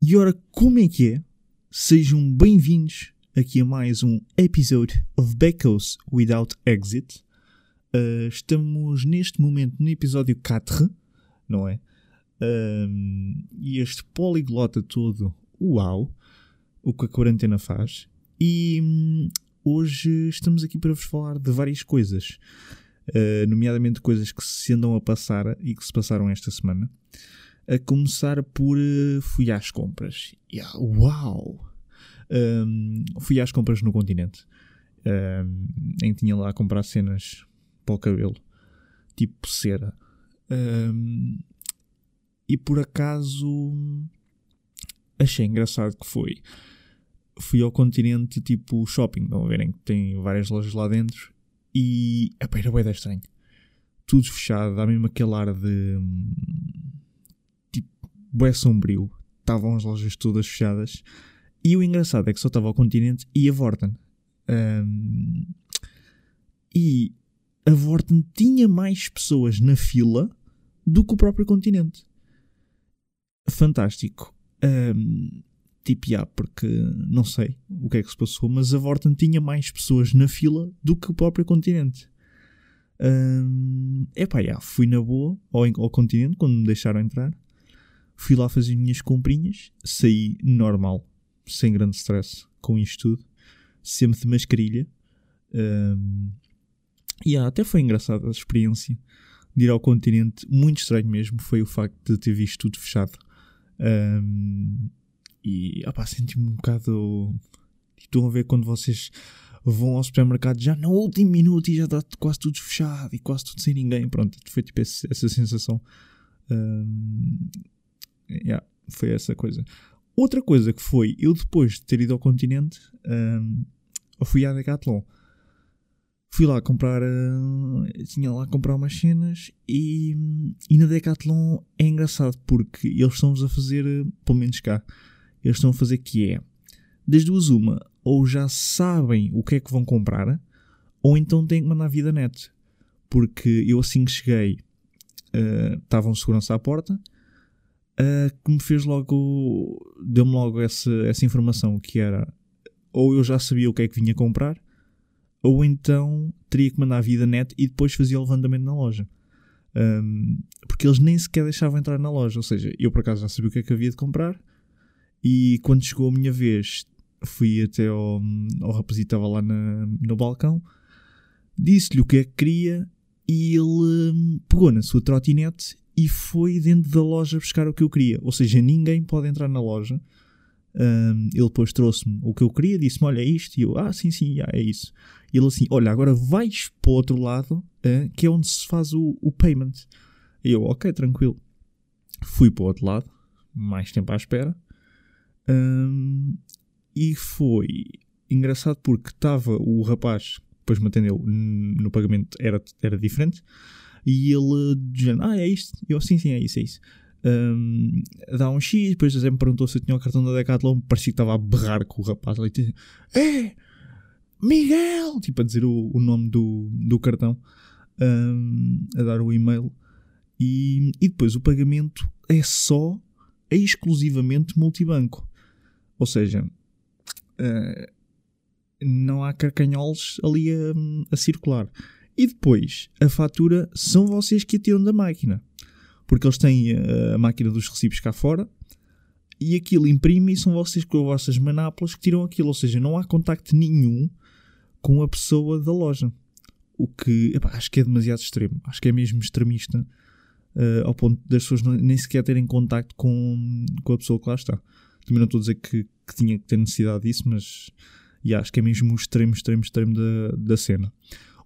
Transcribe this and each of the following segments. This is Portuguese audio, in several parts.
E ora, como é que é? Sejam bem-vindos aqui a mais um episódio of Beckos Without Exit. Uh, estamos neste momento no episódio 4, não é? Um, e este poliglota todo, uau, o que a quarentena faz. E hum, hoje estamos aqui para vos falar de várias coisas, uh, nomeadamente coisas que se andam a passar e que se passaram esta semana. A começar por uh, fui às compras. Yeah, uau! Um, fui às compras no continente. Um, em que tinha lá a comprar cenas para o cabelo, tipo cera. Um, e por acaso achei engraçado que foi. Fui ao continente tipo shopping, estão a verem que tem várias lojas lá dentro e epá, era bem estranho. Tudo fechado, dá mesmo aquele ar de hum, tipo bué sombrio. Estavam as lojas todas fechadas. E o engraçado é que só estava ao continente e a Vorten. Um, e a Vorten tinha mais pessoas na fila do que o próprio continente. Fantástico. Um, já, porque não sei o que é que se passou, mas a Vorten tinha mais pessoas na fila do que o próprio continente. Um, epá, já, fui na boa ao, ao continente quando me deixaram entrar. Fui lá fazer as minhas comprinhas, saí normal, sem grande stress com isto tudo, sempre de mascarilha. E yeah, até foi engraçada a experiência de ir ao continente. Muito estranho mesmo foi o facto de ter visto tudo fechado. E opá, senti-me um bocado. Estão a ver quando vocês vão ao supermercado já no último minuto e já está quase tudo fechado e quase tudo sem ninguém. Pronto, foi tipo esse, essa sensação. Um, yeah, foi essa coisa. Outra coisa que foi, eu depois de ter ido ao continente, um, fui à Decathlon. Fui lá comprar, uh, tinha lá comprar umas cenas e, e na Decathlon é engraçado porque eles estão-vos a fazer, uh, pelo menos cá, eles estão a fazer que é, das duas uma, ou já sabem o que é que vão comprar, ou então têm que mandar vida net. Porque eu assim que cheguei, uh, estavam segurança à porta, uh, que me fez logo, deu-me logo essa, essa informação que era, ou eu já sabia o que é que vinha comprar, ou então teria que mandar vida net e depois fazia o levantamento na loja. Um, porque eles nem sequer deixavam entrar na loja, ou seja, eu por acaso já sabia o que é que havia de comprar, e quando chegou a minha vez, fui até ao, ao que estava lá na, no balcão, disse-lhe o que é que queria e ele hum, pegou na sua trotinete e foi dentro da loja buscar o que eu queria. Ou seja, ninguém pode entrar na loja. Um, ele depois trouxe-me o que eu queria, disse-me: Olha, é isto. E eu: Ah, sim, sim, é isso. E ele assim: Olha, agora vais para o outro lado, uh, que é onde se faz o, o payment. E eu: Ok, tranquilo. Fui para o outro lado, mais tempo à espera. Um, e foi engraçado porque estava o rapaz que depois me atendeu no pagamento, era, era diferente. E ele dizendo: Ah, é isto? Eu: Sim, sim, é isso, é isso. Um, dá um X, depois José me perguntou se eu tinha o cartão da Decathlon, parecia que estava a berrar com o rapaz ali, tipo, é Miguel, tipo a dizer o, o nome do, do cartão, um, a dar o e-mail, e, e depois o pagamento é só, é exclusivamente multibanco, ou seja, uh, não há carcanholos ali a, a circular. E depois, a fatura são vocês que a tiram da máquina porque eles têm a, a máquina dos recibos cá fora e aquilo imprime e são vocês com as vossas manápolas que tiram aquilo, ou seja, não há contacto nenhum com a pessoa da loja. O que epá, acho que é demasiado extremo, acho que é mesmo extremista uh, ao ponto das pessoas nem sequer terem contacto com, com a pessoa que lá está. Também não estou a dizer que, que tinha que ter necessidade disso, mas yeah, acho que é mesmo o extremo, extremo, extremo da, da cena.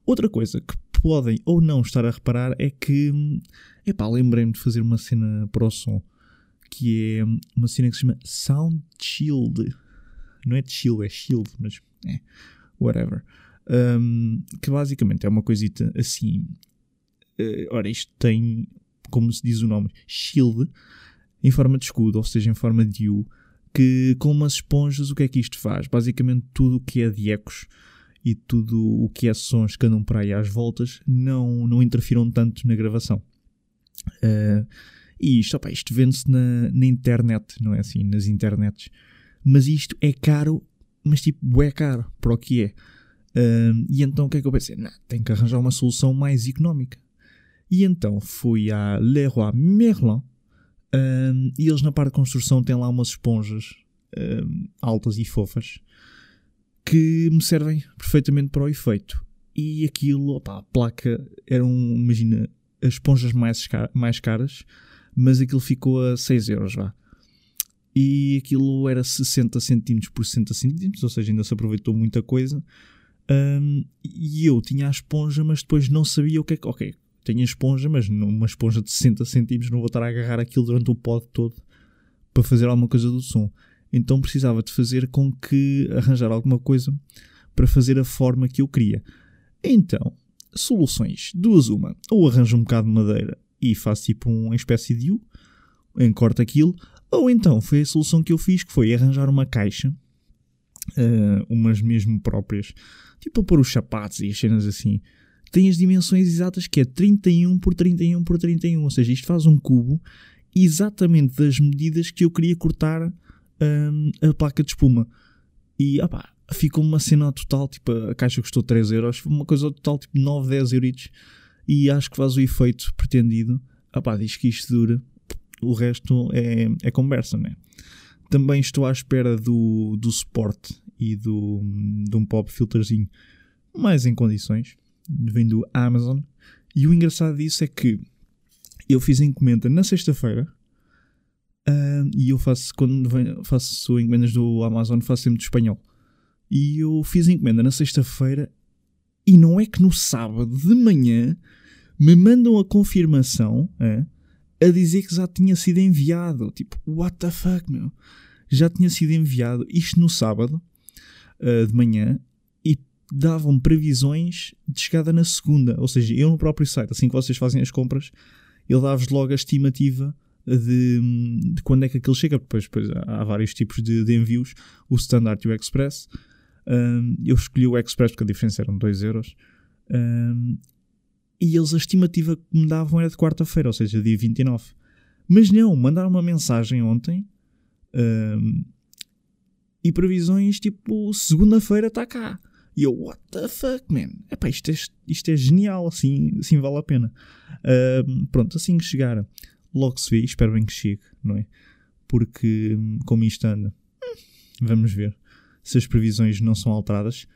Outra coisa que podem ou não estar a reparar é que, epá, lembrei-me de fazer uma cena para o som, que é uma cena que se chama Sound Shield. Não é chill, é shield, mas é, whatever. Um, que basicamente é uma coisita assim. Uh, ora, isto tem, como se diz o nome, shield, em forma de escudo, ou seja, em forma de U, que com umas esponjas o que é que isto faz? Basicamente tudo o que é de ecos e tudo o que é sons que andam por aí às voltas não, não interfiram tanto na gravação. Uh, e isto, opa, isto vende-se na, na internet, não é assim? Nas internets. Mas isto é caro, mas tipo, é caro para o que é. Uh, e então o que é que eu pensei? Não, tenho que arranjar uma solução mais económica. E então fui à Leroy Merlin uh, e eles na parte de construção têm lá umas esponjas uh, altas e fofas que me servem perfeitamente para o efeito. E aquilo, opa, a placa eram, imagina, as esponjas mais, mais caras, mas aquilo ficou a 6 euros, vá. E aquilo era 60 centímetros por 60 centímetros, ou seja, ainda se aproveitou muita coisa. Um, e eu tinha a esponja, mas depois não sabia o que é que. Ok, tenho esponja, mas numa esponja de 60 centímetros não vou estar a agarrar aquilo durante o pod todo para fazer alguma coisa do som. Então precisava de fazer com que arranjar alguma coisa para fazer a forma que eu queria. Então, soluções, duas uma. Ou arranjo um bocado de madeira e faço tipo uma espécie de U, encorto aquilo, ou então foi a solução que eu fiz, que foi arranjar uma caixa, uh, umas mesmo próprias, tipo para pôr os sapatos e as cenas assim, tem as dimensões exatas que é 31 por 31 por 31, ou seja, isto faz um cubo exatamente das medidas que eu queria cortar um, a placa de espuma. E opá, ficou uma cena total, tipo, a caixa custou 3 euros, uma coisa total tipo 9, 10 euros. E acho que faz o efeito pretendido. Opá, diz que isto dura, o resto é, é conversa, né? Também estou à espera do, do suporte e do, de um pop filterzinho mais em condições. Vem do Amazon. E o engraçado disso é que eu fiz a encomenda na sexta-feira Uh, e eu faço, quando venho, faço encomendas do Amazon, faço sempre de espanhol. E eu fiz a encomenda na sexta-feira e não é que no sábado de manhã me mandam a confirmação é, a dizer que já tinha sido enviado. Tipo, what the fuck, meu? Já tinha sido enviado. Isto no sábado uh, de manhã davam previsões de chegada na segunda. Ou seja, eu no próprio site, assim que vocês fazem as compras, ele dá-vos logo a estimativa de, de, quando é que aquilo chega, depois, depois há vários tipos de, de envios, o Standard e o Express. Um, eu escolhi o Express porque a diferença eram 2 euros. Um, e eles a estimativa que me davam era de quarta-feira, ou seja, dia 29. Mas não, mandaram uma mensagem ontem um, e previsões tipo segunda-feira está cá. E eu, what the fuck, man? Epá, isto, é, isto é genial, assim, assim vale a pena. pronto, assim que chegar logo se vê, espero bem que chegue, não é? Porque, como isto anda, vamos ver se as previsões não são alteradas.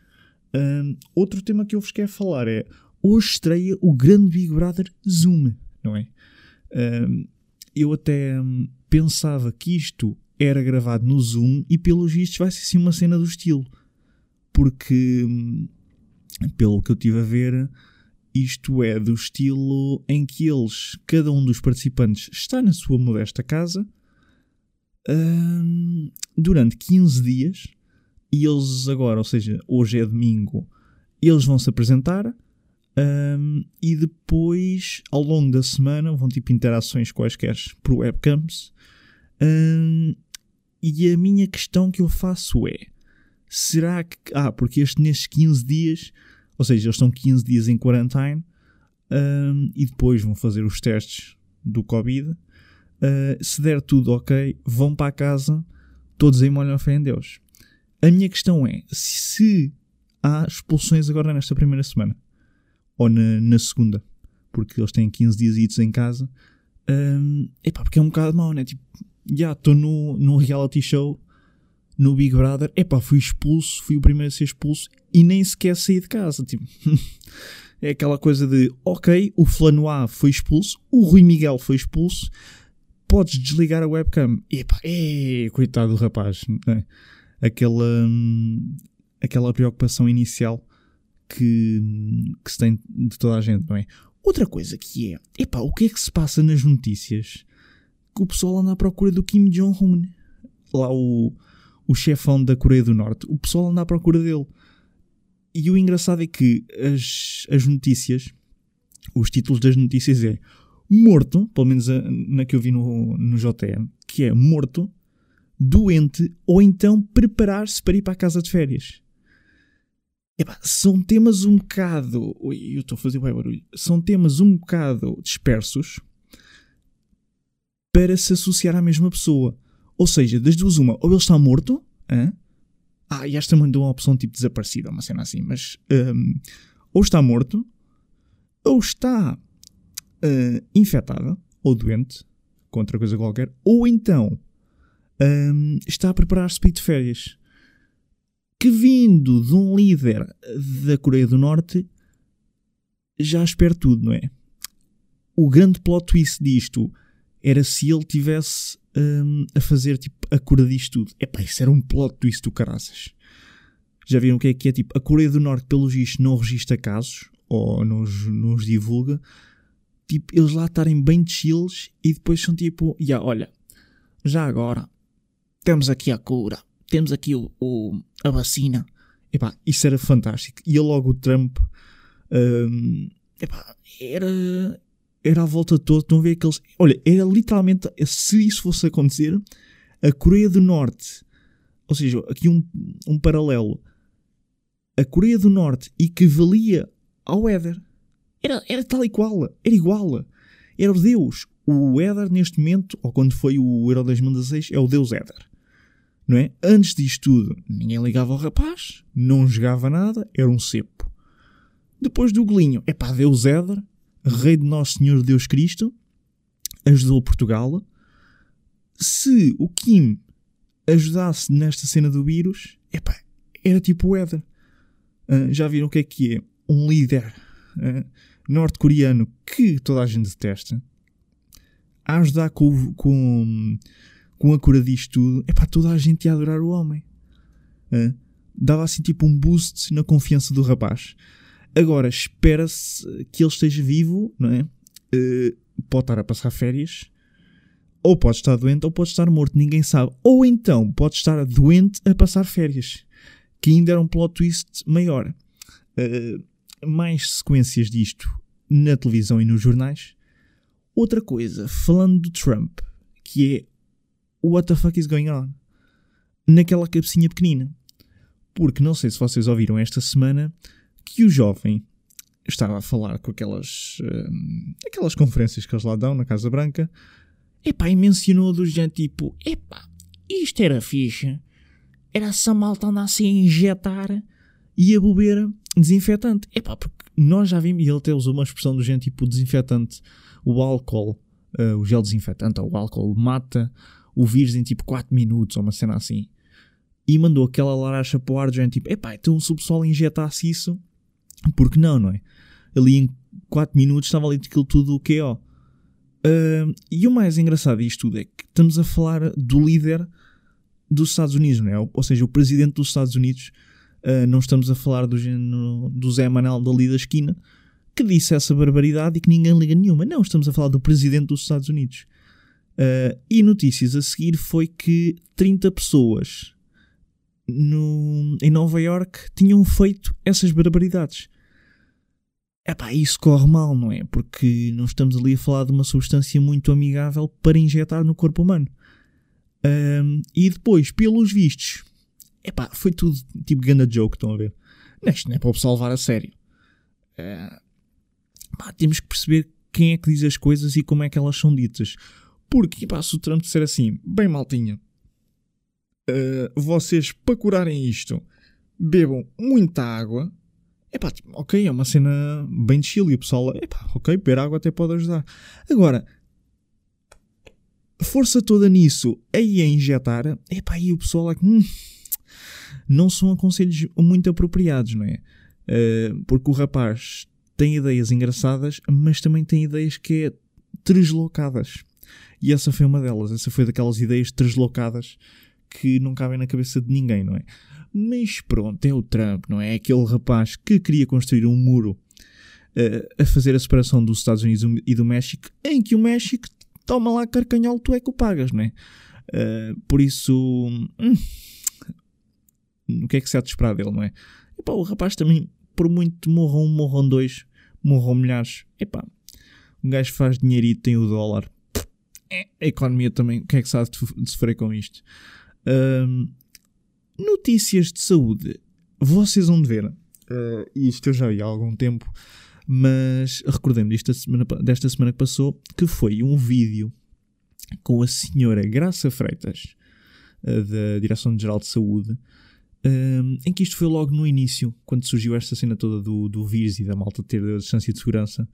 Um, outro tema que eu vos quero falar é hoje estreia o grande Big Brother Zoom, não é? Um, eu até hum, pensava que isto era gravado no Zoom e pelos vistos vai ser assim uma cena do estilo. Porque, pelo que eu tive a ver, isto é do estilo em que eles, cada um dos participantes, está na sua modesta casa durante 15 dias e eles agora, ou seja, hoje é domingo, eles vão se apresentar hum, e depois, ao longo da semana, vão tipo interações quaisquer por webcams. Hum, e a minha questão que eu faço é: será que. Ah, porque este, nestes 15 dias ou seja, eles estão 15 dias em quarantine um, e depois vão fazer os testes do Covid. Uh, se der tudo ok, vão para casa todos em molho a fé em Deus. A minha questão é: se há expulsões agora nesta primeira semana ou na, na segunda, porque eles têm 15 dias em casa, um, epá, porque é um bocado mau, né? Tipo, já estou no, num reality show no Big Brother, epá, fui expulso, fui o primeiro a ser expulso e nem sequer saí de casa. Tipo, é aquela coisa de, ok, o Flanois foi expulso, o Rui Miguel foi expulso, podes desligar a webcam. Epá, é, coitado do rapaz, né? aquela, hum, aquela preocupação inicial que, que se tem de toda a gente, não é? Outra coisa que é, epá, o que é que se passa nas notícias? Que o pessoal anda à procura do Kim Jong-un. Lá o, o chefão da Coreia do Norte, o pessoal anda à procura dele. E o engraçado é que as, as notícias, os títulos das notícias é morto, pelo menos a, na que eu vi no, no JN, que é morto, doente ou então preparar-se para ir para a casa de férias. são temas um bocado. Eu estou a fazer bem barulho. São temas um bocado dispersos para se associar à mesma pessoa. Ou seja, das duas, uma, ou ele está morto, hã? ah, e esta mandou uma opção tipo desaparecida, uma cena assim, mas um, ou está morto, ou está uh, infectada, ou doente, com outra coisa qualquer, ou então um, está a preparar-se para ir de férias. Que vindo de um líder da Coreia do Norte já espera tudo, não é? O grande plot twist disto era se ele tivesse um, a fazer tipo a cura disto tudo. Epá, isso era um plot twist do caraças. Já viram o que é que é? Tipo, a Coreia do Norte, pelos vistos, não registra casos ou nos, nos divulga. Tipo, eles lá estarem bem chills e depois são tipo, yeah, olha, já agora temos aqui a cura, temos aqui o, o a vacina. Epá, isso era fantástico. E logo o Trump, um, epá, era, era à volta de todo. Estão a ver aqueles. Olha, era literalmente. Se isso fosse acontecer, a Coreia do Norte, ou seja, aqui um, um paralelo, a Coreia do Norte equivalia ao Éder. Era, era tal e qual, era igual. Era o Deus. O Éder, neste momento, ou quando foi o Euro 2016, é o Deus Éder. Não é? Antes disto tudo, ninguém ligava ao rapaz, não jogava nada, era um cepo. Depois do golinho, é pá, Deus Éder, rei de Nosso Senhor Deus Cristo, ajudou Portugal. Se o Kim ajudasse nesta cena do vírus, epá, era tipo o Éder. Uh, já viram o que é que é? Um líder uh, norte-coreano que toda a gente detesta a ajudar com, com, com a cura disto tudo. Epá, toda a gente ia adorar o homem. Uh, dava assim tipo um boost na confiança do rapaz. Agora, espera-se que ele esteja vivo, não é? Uh, pode estar a passar férias, ou pode estar doente, ou pode estar morto, ninguém sabe. Ou então pode estar doente a passar férias, que ainda era um plot twist maior. Uh, mais sequências disto na televisão e nos jornais. Outra coisa, falando do Trump, que é What the fuck is going on? Naquela cabecinha pequenina. Porque não sei se vocês ouviram esta semana que o jovem estava a falar com aquelas, hum, aquelas conferências que eles lá dão na Casa Branca, epá, e mencionou do género tipo, epá, isto era ficha, era essa malta andasse a injetar e a beber desinfetante. Epá, porque nós já vimos, e ele até usou uma expressão do género tipo desinfetante, o álcool, uh, o gel desinfetante, ou o álcool mata o vírus em tipo 4 minutos, ou uma cena assim. E mandou aquela laracha para o ar, género tipo, epá, então se o pessoal injetasse isso, porque não, não é? Ali em 4 minutos estava ali aquilo tudo o ó. Uh, e o mais engraçado disto tudo é que estamos a falar do líder dos Estados Unidos, não é? Ou seja, o presidente dos Estados Unidos. Uh, não estamos a falar do, do Zé Manuel dali da esquina que disse essa barbaridade e que ninguém liga nenhuma. Não, estamos a falar do presidente dos Estados Unidos. Uh, e notícias a seguir foi que 30 pessoas no, em Nova York tinham feito essas barbaridades. Epá, isso corre mal, não é? Porque não estamos ali a falar de uma substância muito amigável para injetar no corpo humano. Um, e depois, pelos vistos, epá, foi tudo tipo ganda joke, estão a ver? Isto não é para o pessoal levar a sério. Pá, temos que perceber quem é que diz as coisas e como é que elas são ditas. Porque, pá, se o Trump disser assim, bem maltinha, uh, vocês para curarem isto bebam muita água, é pá, tipo, ok, é uma cena bem chill e o pessoal, é pá, ok, beber água até pode ajudar. Agora, força toda nisso aí a injetar, é pá, e o pessoal é que, hum, não são conselhos muito apropriados, não é? Uh, porque o rapaz tem ideias engraçadas, mas também tem ideias que é deslocadas. E essa foi uma delas. Essa foi daquelas ideias deslocadas que não cabem na cabeça de ninguém, não é? Mas pronto, é o Trump, não é? aquele rapaz que queria construir um muro uh, a fazer a separação dos Estados Unidos e do México, em que o México toma lá carcanhol, tu é que o pagas, não é? Uh, por isso, hum, o que é que se há de esperar dele, não é? Epá, o rapaz também, por muito morram um, morram dois, morram milhares, epá, um gajo faz dinheirito, tem o dólar, é, a economia também, o que é que se há de sofrer com isto? Um, notícias de saúde. Vocês vão ver. Uh, isto eu já vi há algum tempo, mas recordei-me desta semana, desta semana que passou que foi um vídeo com a senhora Graça Freitas, uh, da Direção-Geral de Saúde, um, em que isto foi logo no início, quando surgiu esta cena toda do, do vírus e da malta ter a distância de segurança.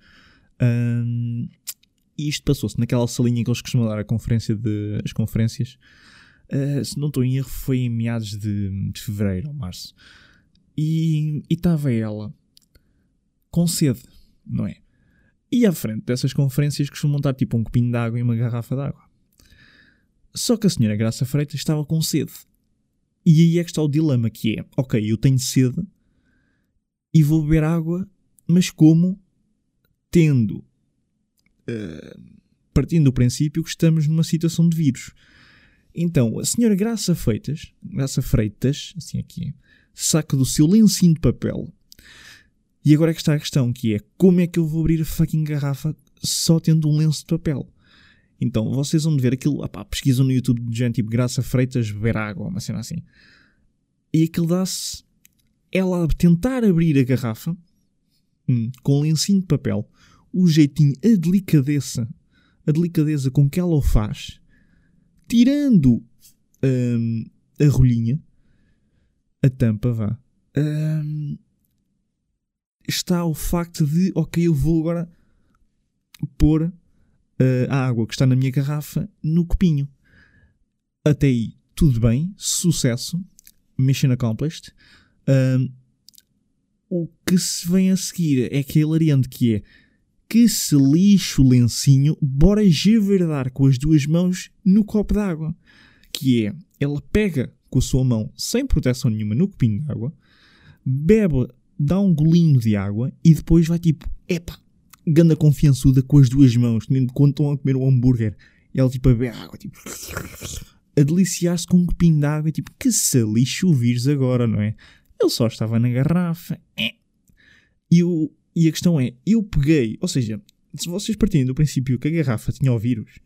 Um, e isto passou-se naquela salinha que eles costumam dar a conferência de, as conferências. Uh, se não estou em erro, foi em meados de, de fevereiro ou março. E estava ela com sede, não é? E à frente dessas conferências costumam estar tipo um copinho de água e uma garrafa de água. Só que a senhora Graça Freitas estava com sede. E aí é que está o dilema, que é, ok, eu tenho sede e vou beber água, mas como? Tendo, uh, partindo do princípio que estamos numa situação de vírus. Então, a senhora Graça Freitas, Graça Freitas, assim aqui, saca do seu lencinho de papel. E agora é que está a questão, que é, como é que eu vou abrir a fucking garrafa só tendo um lenço de papel? Então, vocês vão ver aquilo, opá, pesquisam no YouTube de gente tipo Graça Freitas beber água, uma cena assim. E aquilo dá-se ela a tentar abrir a garrafa hum, com um lencinho de papel, o jeitinho, a delicadeza, a delicadeza com que ela o faz, tirando hum, a rolinha, a tampa, vá, hum, está o facto de, ok, eu vou agora pôr uh, a água que está na minha garrafa no copinho. Até aí, tudo bem, sucesso, mission accomplished. Uh, o que se vem a seguir é aquele hilariante que é que se lixe o lencinho, bora javardar com as duas mãos no copo d'água. Que é, ela pega com a sua mão, sem proteção nenhuma, no copinho de água, bebe, dá um golinho de água e depois vai tipo, epa, ganda confiançuda com as duas mãos, quando estão a comer um hambúrguer. Ela tipo a beber água, tipo, a deliciar-se com um copinho de água, tipo, que se lixo o vírus agora, não é? Ele só estava na garrafa. É. E, eu, e a questão é, eu peguei, ou seja, se vocês partirem do princípio que a garrafa tinha o vírus,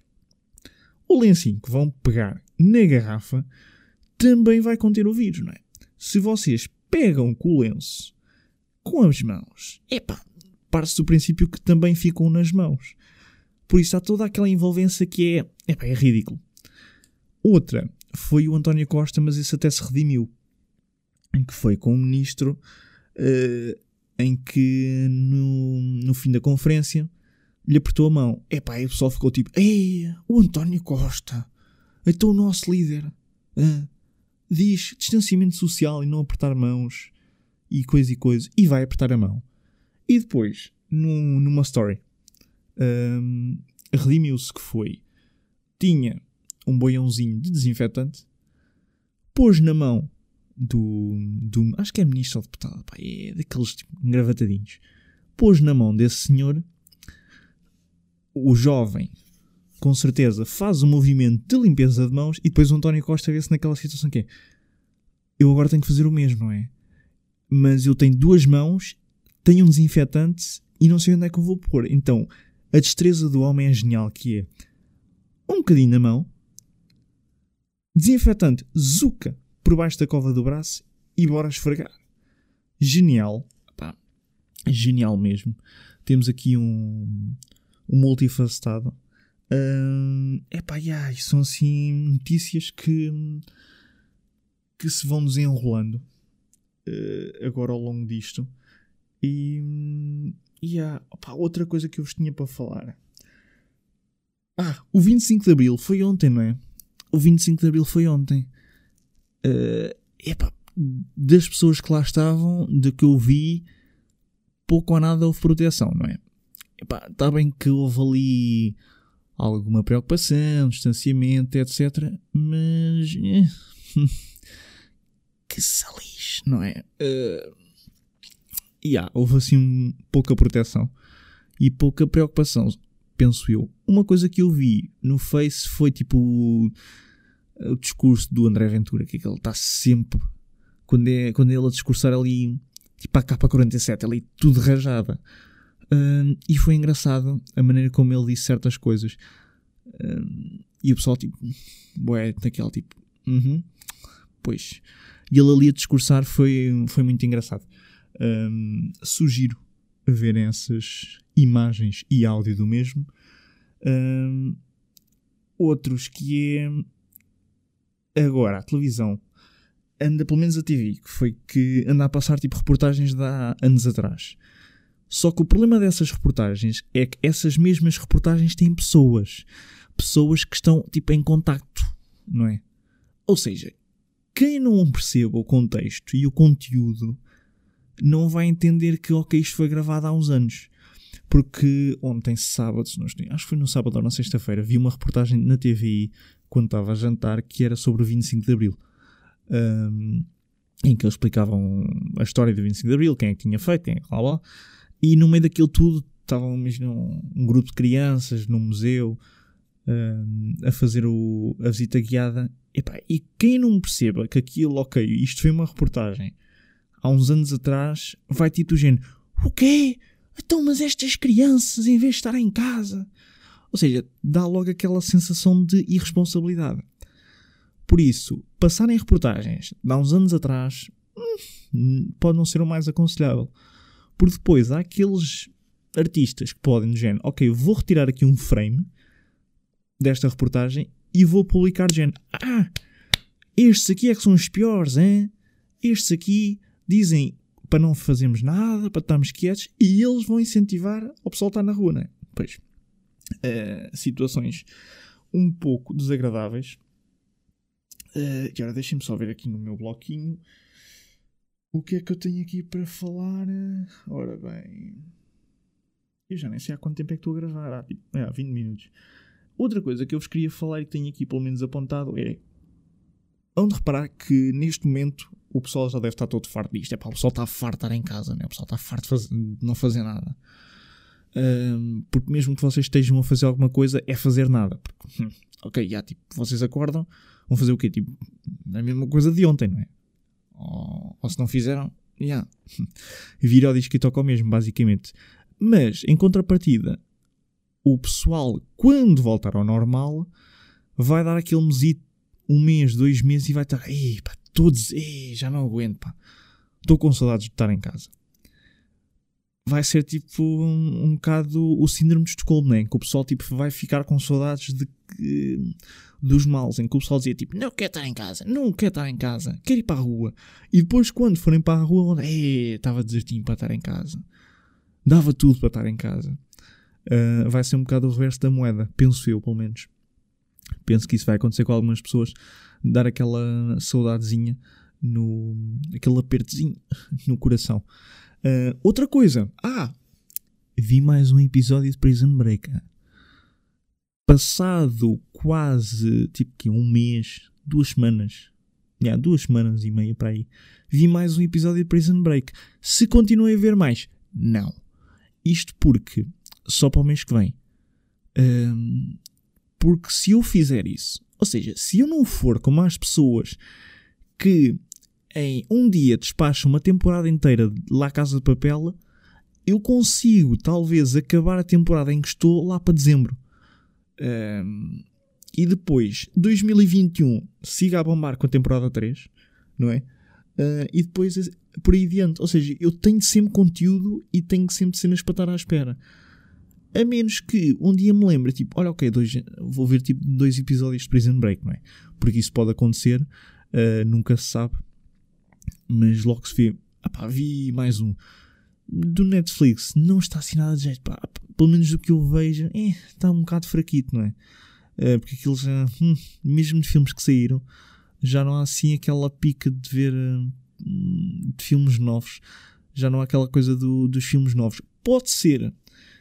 o lencinho que vão pegar na garrafa também vai conter o vírus, não é? Se vocês pegam com o lenço com as mãos, epá, parte do princípio que também ficam nas mãos. Por isso há toda aquela envolvência que é, epá, é ridículo. Outra foi o António Costa, mas isso até se redimiu. Em que foi com o ministro, uh, em que no, no fim da conferência lhe apertou a mão. Epá, e o pessoal ficou tipo: Ei, o António Costa, então o nosso líder diz distanciamento social e não apertar mãos e coisa e coisa, e vai apertar a mão. E depois, num, numa story, um, redimiu-se que foi: tinha um boiãozinho de desinfetante, pôs na mão do, do. Acho que é ministro ou deputado, pá, é daqueles tipo, engravatadinhos. Pôs na mão desse senhor, o jovem, com certeza, faz o um movimento de limpeza de mãos e depois o António Costa vê-se naquela situação que é: eu agora tenho que fazer o mesmo, não é? Mas eu tenho duas mãos tenho um desinfetante e não sei onde é que eu vou pôr. Então, a destreza do homem é genial, que é um bocadinho na mão, desinfetante, zuca por baixo da cova do braço e bora esfregar. Genial. Pá, genial mesmo. Temos aqui um, um multifacetado. Uh, epá, yeah, são assim notícias que, que se vão desenrolando uh, agora ao longo disto. E, e há opa, outra coisa que eu vos tinha para falar. Ah, o 25 de Abril foi ontem, não é? O 25 de Abril foi ontem. Uh, epá, das pessoas que lá estavam, de que eu vi, pouco ou nada houve proteção, não é? Está bem que houve ali alguma preocupação, distanciamento, etc. Mas. Eh, que salis, não é? Uh, yeah, houve assim pouca proteção e pouca preocupação, penso eu. Uma coisa que eu vi no Face foi tipo o, discurso do André Ventura, que, é que ele está sempre, quando, é, quando ele a discursar ali, tipo a capa 47, ali tudo rajada. Uh, e foi engraçado a maneira como ele disse certas coisas. Uh, e o pessoal, tipo, boé, daquele tipo, uh -huh, pois. E ele ali a discursar foi, foi muito engraçado. Um, sugiro verem essas imagens e áudio do mesmo. Outros que é agora a televisão anda pelo menos a TV, que foi que anda a passar tipo reportagens de há anos atrás. Só que o problema dessas reportagens é que essas mesmas reportagens têm pessoas. Pessoas que estão tipo em contacto, não é? Ou seja, quem não perceba o contexto e o conteúdo não vai entender que, ok, isto foi gravado há uns anos. Porque ontem, sábado, acho que foi no sábado ou na sexta-feira, vi uma reportagem na TVI quando estava a jantar que era sobre o 25 de Abril. Um, em que eles explicavam a história do 25 de Abril, quem é que tinha feito, quem é que lá, lá. E no meio daquilo tudo estavam um, um grupo de crianças num museu um, a fazer o, a visita guiada. Epá, e quem não perceba que aquilo, ok, isto foi uma reportagem há uns anos atrás, vai tipo do género: O quê? Então, mas estas crianças, em vez de estar em casa. Ou seja, dá logo aquela sensação de irresponsabilidade. Por isso, passar em reportagens há uns anos atrás hum, pode não ser o mais aconselhável. Por depois, há aqueles artistas que podem, do género, ok, vou retirar aqui um frame desta reportagem e vou publicar, do género, ah, estes aqui é que são os piores, hein? Estes aqui dizem para não fazermos nada, para estarmos quietos, e eles vão incentivar o pessoal a estar na rua, né? Pois, uh, situações um pouco desagradáveis. Uh, e agora deixem-me só ver aqui no meu bloquinho o que é que eu tenho aqui para falar. Ora bem, eu já nem sei há quanto tempo é que estou a gravar, há, tipo, é, há 20 minutos. Outra coisa que eu vos queria falar e que tenho aqui pelo menos apontado é. Onde reparar que neste momento o pessoal já deve estar todo farto disto. É pá, o pessoal está farto de estar em casa, né? o pessoal está farto de, fazer, de não fazer nada. Porque mesmo que vocês estejam a fazer alguma coisa, é fazer nada. Porque, hum, ok, já, tipo, vocês acordam, vão fazer o quê? Tipo, a mesma coisa de ontem, não é? Ou, ou se não fizeram, já. Yeah. Vira o disco e toca o mesmo, basicamente. Mas, em contrapartida, o pessoal, quando voltar ao normal, vai dar aquele mesito um mês, dois meses e vai estar, ei, pá, todos, ei, já não aguento, pá. Estou com saudades de estar em casa. Vai ser tipo um, um bocado o síndrome de Estocolmo, né? Que o pessoal tipo, vai ficar com saudades de, dos males, em que o pessoal dizia tipo, não quer estar em casa, não quer estar em casa, quer ir para a rua. E depois, quando forem para a rua, estava desertinho para estar em casa. Dava tudo para estar em casa. Uh, vai ser um bocado o reverso da moeda, penso eu, pelo menos. Penso que isso vai acontecer com algumas pessoas dar aquela saudadezinha, no, aquele apertozinho no coração. Uh, outra coisa, ah, vi mais um episódio de Prison Break. Passado quase tipo que um mês, duas semanas, yeah, duas semanas e meia para aí, vi mais um episódio de Prison Break. Se continuem a ver mais, não. Isto porque só para o mês que vem. Um, porque se eu fizer isso, ou seja, se eu não for como as pessoas que em um dia despacham uma temporada inteira de La Casa de Papel, eu consigo talvez acabar a temporada em que estou lá para dezembro. Um, e depois, 2021, siga a bombar com a temporada 3, não é? Uh, e depois por aí adiante. Ou seja, eu tenho sempre conteúdo e tenho sempre cenas para estar à espera. A menos que um dia me lembre, tipo, olha, ok, dois, vou ver tipo dois episódios de Prison Break, não é? Porque isso pode acontecer, uh, nunca se sabe. Mas logo se vê, ah pá, vi mais um. Do Netflix, não está assim nada de jeito, pá, pelo menos do que eu vejo, é, está um bocado fraquito, não é? Uh, porque aquilo já, hum, mesmo de filmes que saíram, já não há assim aquela pica de ver uh, de filmes novos. Já não há aquela coisa do, dos filmes novos. Pode ser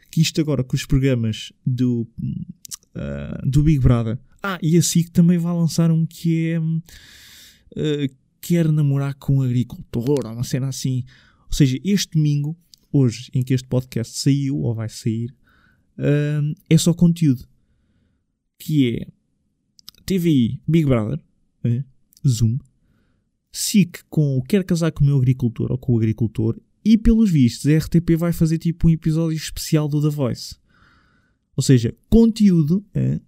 que isto agora com os programas do, uh, do Big Brother. Ah, e a SIC também vai lançar um que é. Uh, quer namorar com um agricultor, ou uma cena assim. Ou seja, este domingo, hoje, em que este podcast saiu, ou vai sair, uh, é só conteúdo. Que é TVI Big Brother, Zoom, SIC com Quer Casar com o Meu Agricultor ou com o Agricultor e pelos vistos, a RTP vai fazer tipo um episódio especial do The Voice. Ou seja, conteúdo é,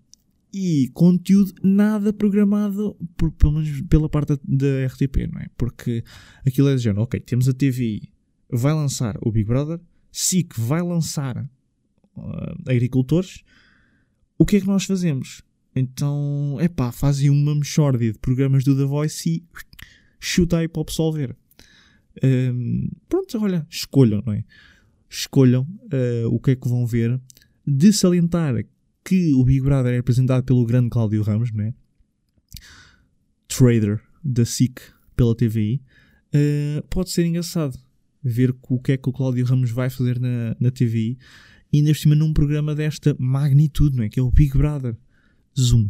e conteúdo nada programado por, pelo menos pela parte da RTP, não é? Porque aquilo é género, ok, temos a TV, vai lançar o Big Brother, SIC vai lançar uh, agricultores, o que é que nós fazemos? Então, é pá, fazem uma mexórdia de programas do The Voice e chuta aí para o pessoal ver. Um, pronto, olha, escolham, não é? Escolham uh, o que é que vão ver. De salientar que o Big Brother é apresentado pelo grande Cláudio Ramos, não é? Trader da SIC pela TVI. Uh, pode ser engraçado ver o que é que o Cláudio Ramos vai fazer na, na TVI e ainda por cima num programa desta magnitude, não é? Que é o Big Brother. Zoom.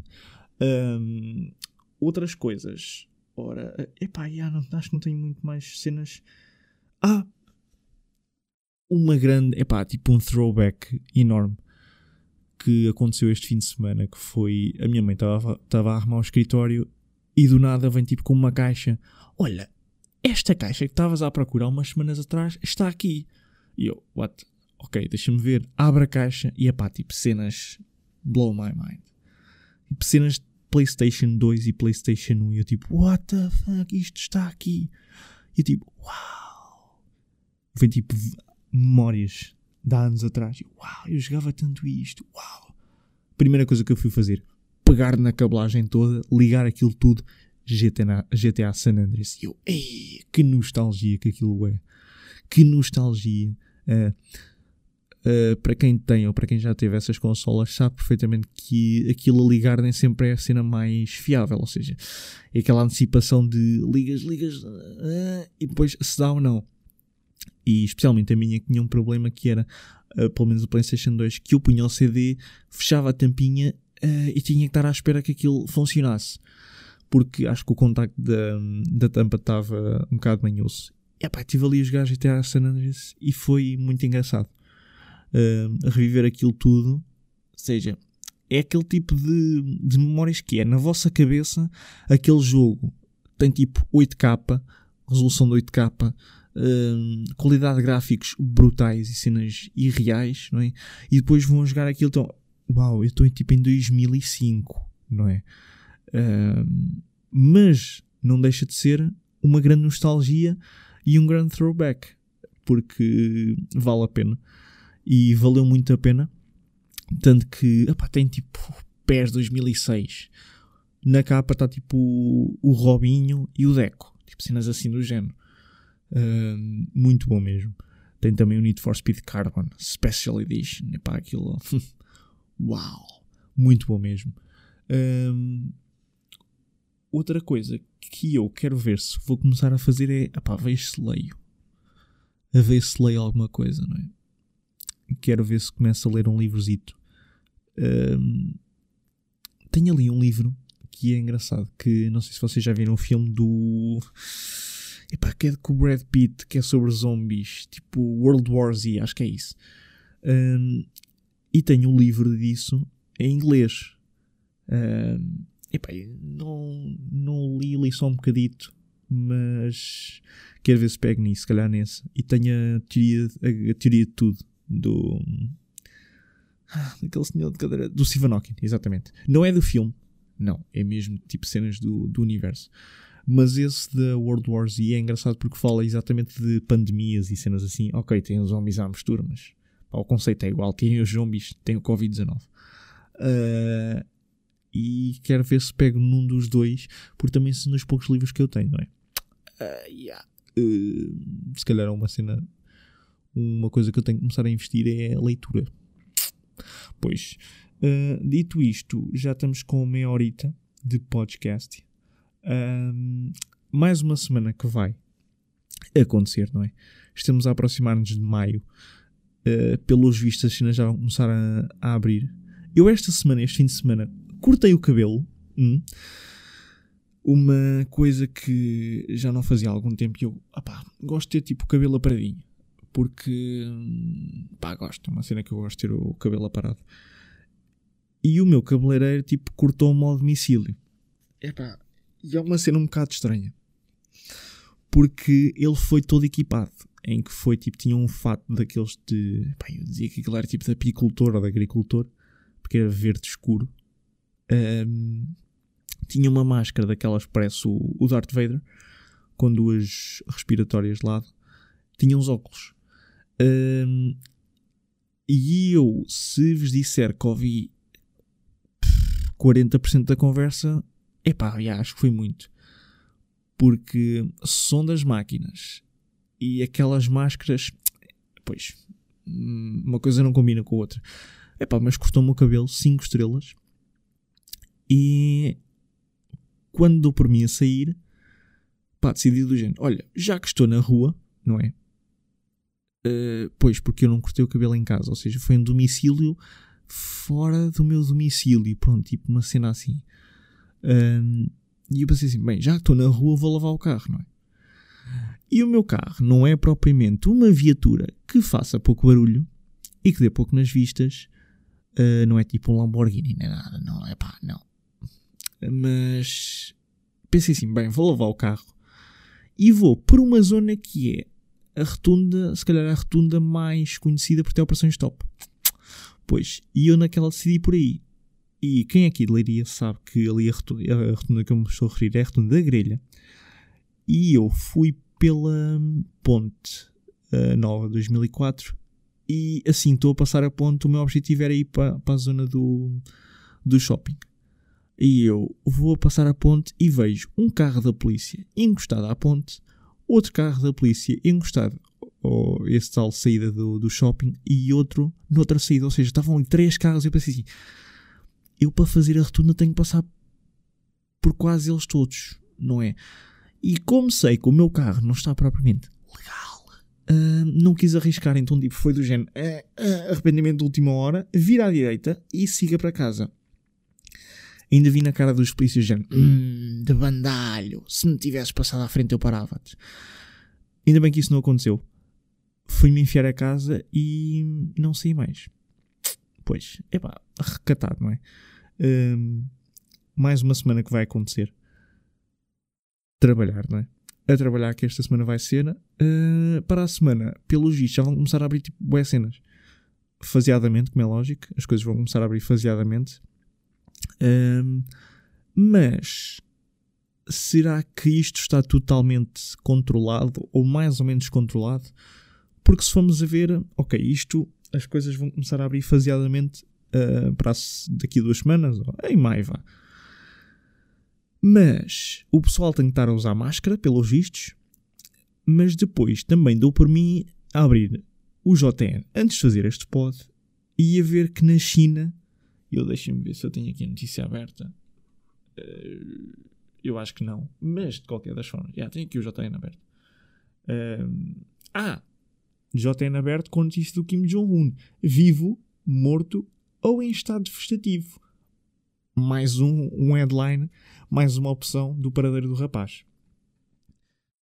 Um, outras coisas. Ora, epá, já, não, acho que não tenho muito mais cenas. Ah! Uma grande, epá, tipo um throwback enorme que aconteceu este fim de semana, que foi, a minha mãe estava a arrumar o escritório e do nada vem tipo com uma caixa, olha, esta caixa que estavas a procurar umas semanas atrás está aqui. E eu, what? Ok, deixa-me ver. Abre a caixa e é pá, tipo cenas blow my mind. Tipo cenas de PlayStation 2 e PlayStation 1. E eu tipo, what the fuck? Isto está aqui. E eu tipo, uau. Vem tipo memórias de há anos atrás. E, uau, eu jogava tanto isto. Uau. Primeira coisa que eu fui fazer, pegar na cabelagem toda, ligar aquilo tudo GTA, GTA San Andreas. E eu, ei, que nostalgia que aquilo é. Que nostalgia. Uh, uh, para quem tem ou para quem já teve essas consolas, sabe perfeitamente que aquilo a ligar nem sempre é a cena mais fiável. Ou seja, é aquela antecipação de ligas, ligas uh, e depois se dá ou não. E especialmente a minha que tinha um problema que era, pelo menos o PlayStation 2, que eu punha o CD, fechava a tampinha e tinha que estar à espera que aquilo funcionasse porque acho que o contacto da, da tampa estava um bocado manhoso. E pá, estive ali a jogar GTA San Andreas e foi muito engraçado. Uh, reviver aquilo tudo. Ou seja, é aquele tipo de, de memórias que é na vossa cabeça aquele jogo tem tipo 8K, resolução de 8K, uh, qualidade de gráficos brutais e cenas irreais, não é? E depois vão jogar aquilo, então, uau, eu estou tipo em 2005, não é? mas não deixa de ser uma grande nostalgia e um grande throwback, porque vale a pena e valeu muito a pena. Tanto que epá, tem tipo pés 2006. Na capa está tipo o Robinho e o Deco, tipo cenas assim do género. Muito bom mesmo. Tem também o Need for Speed Carbon Special Edition. Epá, aquilo. Uau! Muito bom mesmo. Um, outra coisa que eu quero ver se vou começar a fazer é, apá, vejo se leio. A ver se leio alguma coisa, não é? Quero ver se começo a ler um livrozito. Um, tenho ali um livro que é engraçado, que não sei se vocês já viram o filme do... Epá, que é com o Brad Pitt, que é sobre zombies, tipo World War Z, acho que é isso. Um, e tenho um livro disso em inglês. Um, Epá, não, não li, li só um bocadito, mas quero ver se pego nisso, se calhar nesse. E tenho a teoria, a, a teoria de tudo do. Ah, daquele senhor de cadeira. Do Hawking, exatamente. Não é do filme, não. É mesmo tipo cenas do, do universo. Mas esse da World War Z é engraçado porque fala exatamente de pandemias e cenas assim. Ok, tem os zombies à mistura, mas pá, o conceito é igual. Tem os zombies, tem o Covid-19. Uh, e quero ver se pego num dos dois, porque também são dos poucos livros que eu tenho, não é? Uh, yeah. uh, se calhar é uma cena, uma coisa que eu tenho que começar a investir é a leitura. Pois, dito isto, já estamos com meia horita de podcast. Mais uma semana que vai acontecer, não é? Estamos a aproximar-nos de maio. Uh, pelos vistos, as cenas já vão começar a, a abrir. Eu, esta semana, este fim de semana, cortei o cabelo. Hum, uma coisa que já não fazia há algum tempo e eu opá, gosto de ter tipo o cabelo aparadinho. Porque hum, pá, gosto, é uma cena que eu gosto de ter o cabelo aparado. E o meu cabeleireiro tipo cortou-me ao domicílio. Epá, e é uma cena um bocado estranha. Porque ele foi todo equipado. Em que foi tipo, tinha um fato daqueles de. Pá, eu dizia que aquilo era tipo de apicultor ou de agricultor, porque era verde escuro um, tinha uma máscara daquelas que parece o, o Darth Vader, com duas respiratórias de lado. tinha uns óculos. Um, e eu, se vos disser que ouvi 40% da conversa, epá, já, acho que foi muito. Porque som das máquinas e aquelas máscaras, pois, uma coisa não combina com a outra. Epá, mas cortou-me o cabelo 5 estrelas. E quando dou por mim a sair, pá, decidi do género: olha, já que estou na rua, não é? Uh, pois, porque eu não cortei o cabelo em casa, ou seja, foi um domicílio fora do meu domicílio, pronto, tipo uma cena assim. Um, e eu pensei assim: bem, já que estou na rua, vou lavar o carro, não é? E o meu carro não é propriamente uma viatura que faça pouco barulho e que dê pouco nas vistas, uh, não é tipo um Lamborghini, nem nada, não é pá, não. Mas pensei assim: bem, vou lavar o carro e vou por uma zona que é a rotunda, se calhar a rotunda mais conhecida por ter operações stop. Pois, e eu naquela decidi por aí. E quem aqui de Leiria sabe que ali a rotunda, a rotunda que eu me estou a referir é a rotunda da grelha. E eu fui pela ponte uh, nova 2004 e assim estou a passar a ponte. O meu objetivo era ir para, para a zona do, do shopping. E eu vou a passar a ponte e vejo um carro da polícia encostado à ponte, outro carro da polícia encostado ou esse tal saída do, do shopping e outro noutra saída. Ou seja, estavam três carros e eu pensei assim: eu para fazer a rotunda tenho que passar por quase eles todos, não é? E como sei que o meu carro não está propriamente legal, uh, não quis arriscar, então tipo, foi do género uh, uh, arrependimento de última hora, vira à direita e siga para casa. Ainda vi na cara dos polícias género, hum, de bandalho, se me tivesses passado à frente eu parava-te. Ainda bem que isso não aconteceu. Fui-me enfiar a casa e não saí mais. Pois, é pá, recatado, não é? Um, mais uma semana que vai acontecer. Trabalhar, não é? A trabalhar que esta semana vai ser. Uh, para a semana, pelos vistos, já vão começar a abrir tipo boas cenas. Faseadamente, como é lógico, as coisas vão começar a abrir faseadamente. Um, mas será que isto está totalmente controlado ou mais ou menos controlado? Porque se formos a ver, ok, isto as coisas vão começar a abrir faseadamente uh, para daqui a duas semanas, ou em maio vá. Mas o pessoal tem que estar a usar máscara, pelos vistos, mas depois também dou por mim a abrir o JN antes de fazer este pod e a ver que na China eu deixem-me ver se eu tenho aqui a notícia aberta. Uh, eu acho que não. Mas de qualquer das formas. Já tenho aqui o JN aberto. Uh, ah! JN aberto com notícia do Kim Jong-un. Vivo, morto ou em estado vegetativo. Mais um, um headline, mais uma opção do paradeiro do rapaz.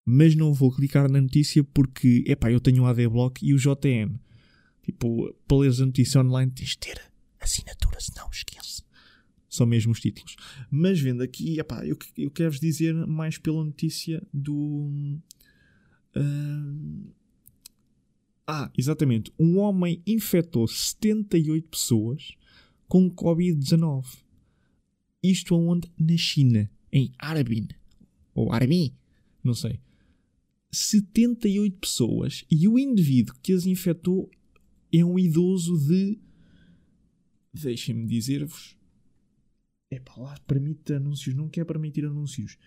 Mas não vou clicar na notícia porque, epá, eu tenho o AD-Block e o JN. Tipo, para ler a notícia online tens de ter assinatura, se não esquece. São mesmo os títulos. Mas vendo aqui, epá, eu, eu quero-vos dizer mais pela notícia do. Uh, ah, exatamente. Um homem infectou 78 pessoas com Covid-19. Isto aonde? Na China, em Harbin. Ou Harbin, não sei. 78 pessoas e o indivíduo que as infectou é um idoso de deixem-me dizer-vos. É para lá, permite anúncios, não quer permitir anúncios.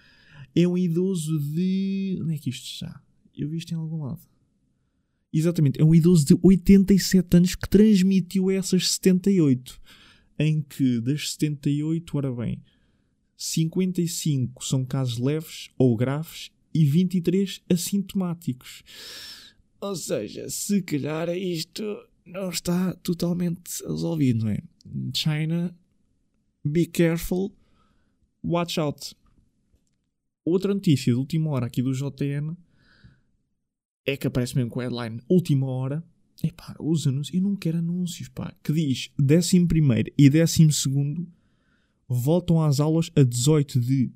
É um idoso de. Onde é que isto está? Eu vi isto em algum lado. Exatamente, é um idoso de 87 anos que transmitiu essas 78. Em que das 78, ora bem, 55 são casos leves ou graves e 23 assintomáticos. Ou seja, se calhar isto não está totalmente resolvido, não é? China, be careful, watch out. Outra notícia de última hora aqui do JN é que aparece mesmo com a headline última hora. Epá, os anúncios, eu não quero anúncios, pá. Que diz 11 e 12 voltam às aulas a 18 de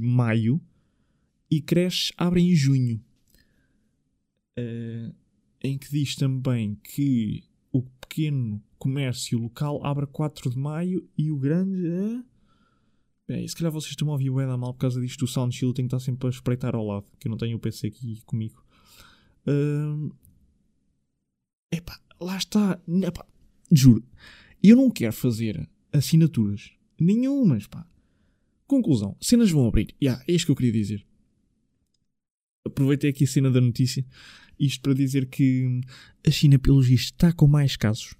maio e creches abrem em junho. Uh, em que diz também que o pequeno comércio local abre 4 de maio e o grande é. Bem, se calhar vocês estão a ouvir o da mal por causa disto. O Sound Shield tem que estar sempre a espreitar ao lado, que eu não tenho o PC aqui comigo. Hum, epá, lá está. Epá, juro. Eu não quero fazer assinaturas nenhumas, pá. Conclusão. Cenas vão abrir. Yeah, é isto que eu queria dizer. Aproveitei aqui a cena da notícia. Isto para dizer que a China, pelos vistos, está com mais casos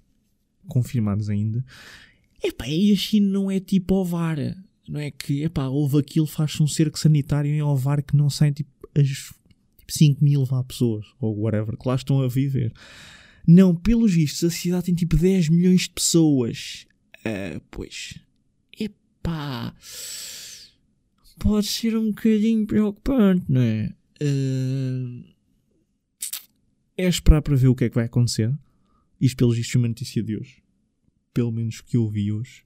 confirmados ainda. Epá, e a China não é tipo Ovar. Não é que, epá, houve aquilo, faz-se um cerco sanitário em Ovar que não saem tipo as 5 mil vá, pessoas, ou whatever, que lá estão a viver. Não, pelos vistos, a cidade tem tipo 10 milhões de pessoas. Uh, pois, epá, pode ser um bocadinho preocupante, não é? Uh, é esperar para ver o que é que vai acontecer. Isto, pelos vistos, é uma notícia de hoje. Pelo menos que eu vi hoje.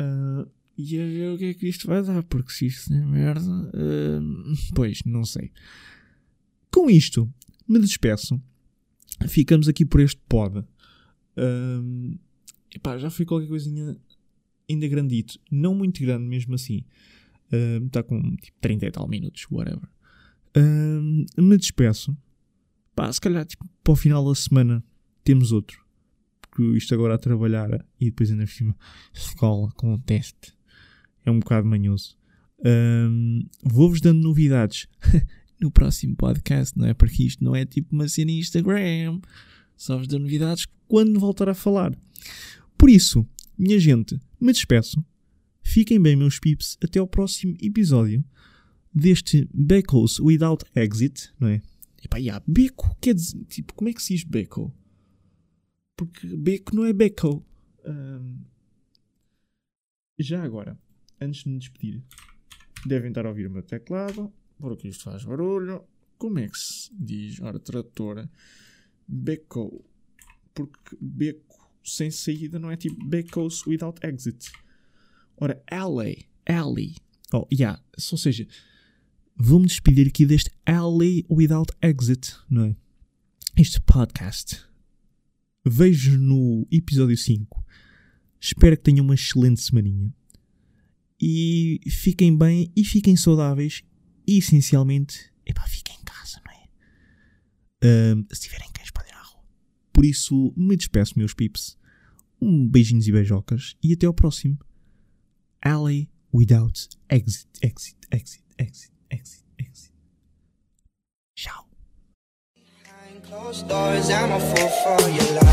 Uh, e a ver o que é que isto vai dar, porque se isto é merda, uh, pois, não sei. Com isto, me despeço. Ficamos aqui por este pod. Uh, epá, já foi qualquer coisinha ainda grandito. Não muito grande mesmo assim. Está uh, com tipo 30 e tal minutos, whatever. Uh, me despeço. Pá, se calhar tipo, para o final da semana temos outro. Porque isto agora a trabalhar e depois ainda por cima escola com um teste é um bocado manhoso. Um, Vou-vos dando novidades no próximo podcast, não é? Porque isto não é tipo uma cena Instagram. Só vos dou novidades quando voltar a falar. Por isso, minha gente, me despeço. Fiquem bem, meus pips. Até ao próximo episódio deste Becos Without Exit, não é? Epá, yeah, beco, quer dizer, tipo, como é que se diz beco? Porque beco não é beco. Um, já agora, antes de me despedir, devem estar a ouvir o meu teclado, porque isto faz barulho. Como é que se diz, ora, trator, beco? Porque beco sem saída não é tipo becos without exit. Ora, alley, alley. Oh, yeah, ou seja, vou-me despedir aqui deste alley without exit, não é? Este podcast. Vejo no episódio 5. Espero que tenham uma excelente semaninha e fiquem bem e fiquem saudáveis essencialmente, epá, fiquem em casa, não é? Um, se tiverem cães, podem ir à rua. Por isso, me despeço, meus pips. Um beijinhos e beijocas e até ao próximo. Alley without exit, exit, exit, exit, exit, exit. Tchau. Doors, I'm a fool for your love.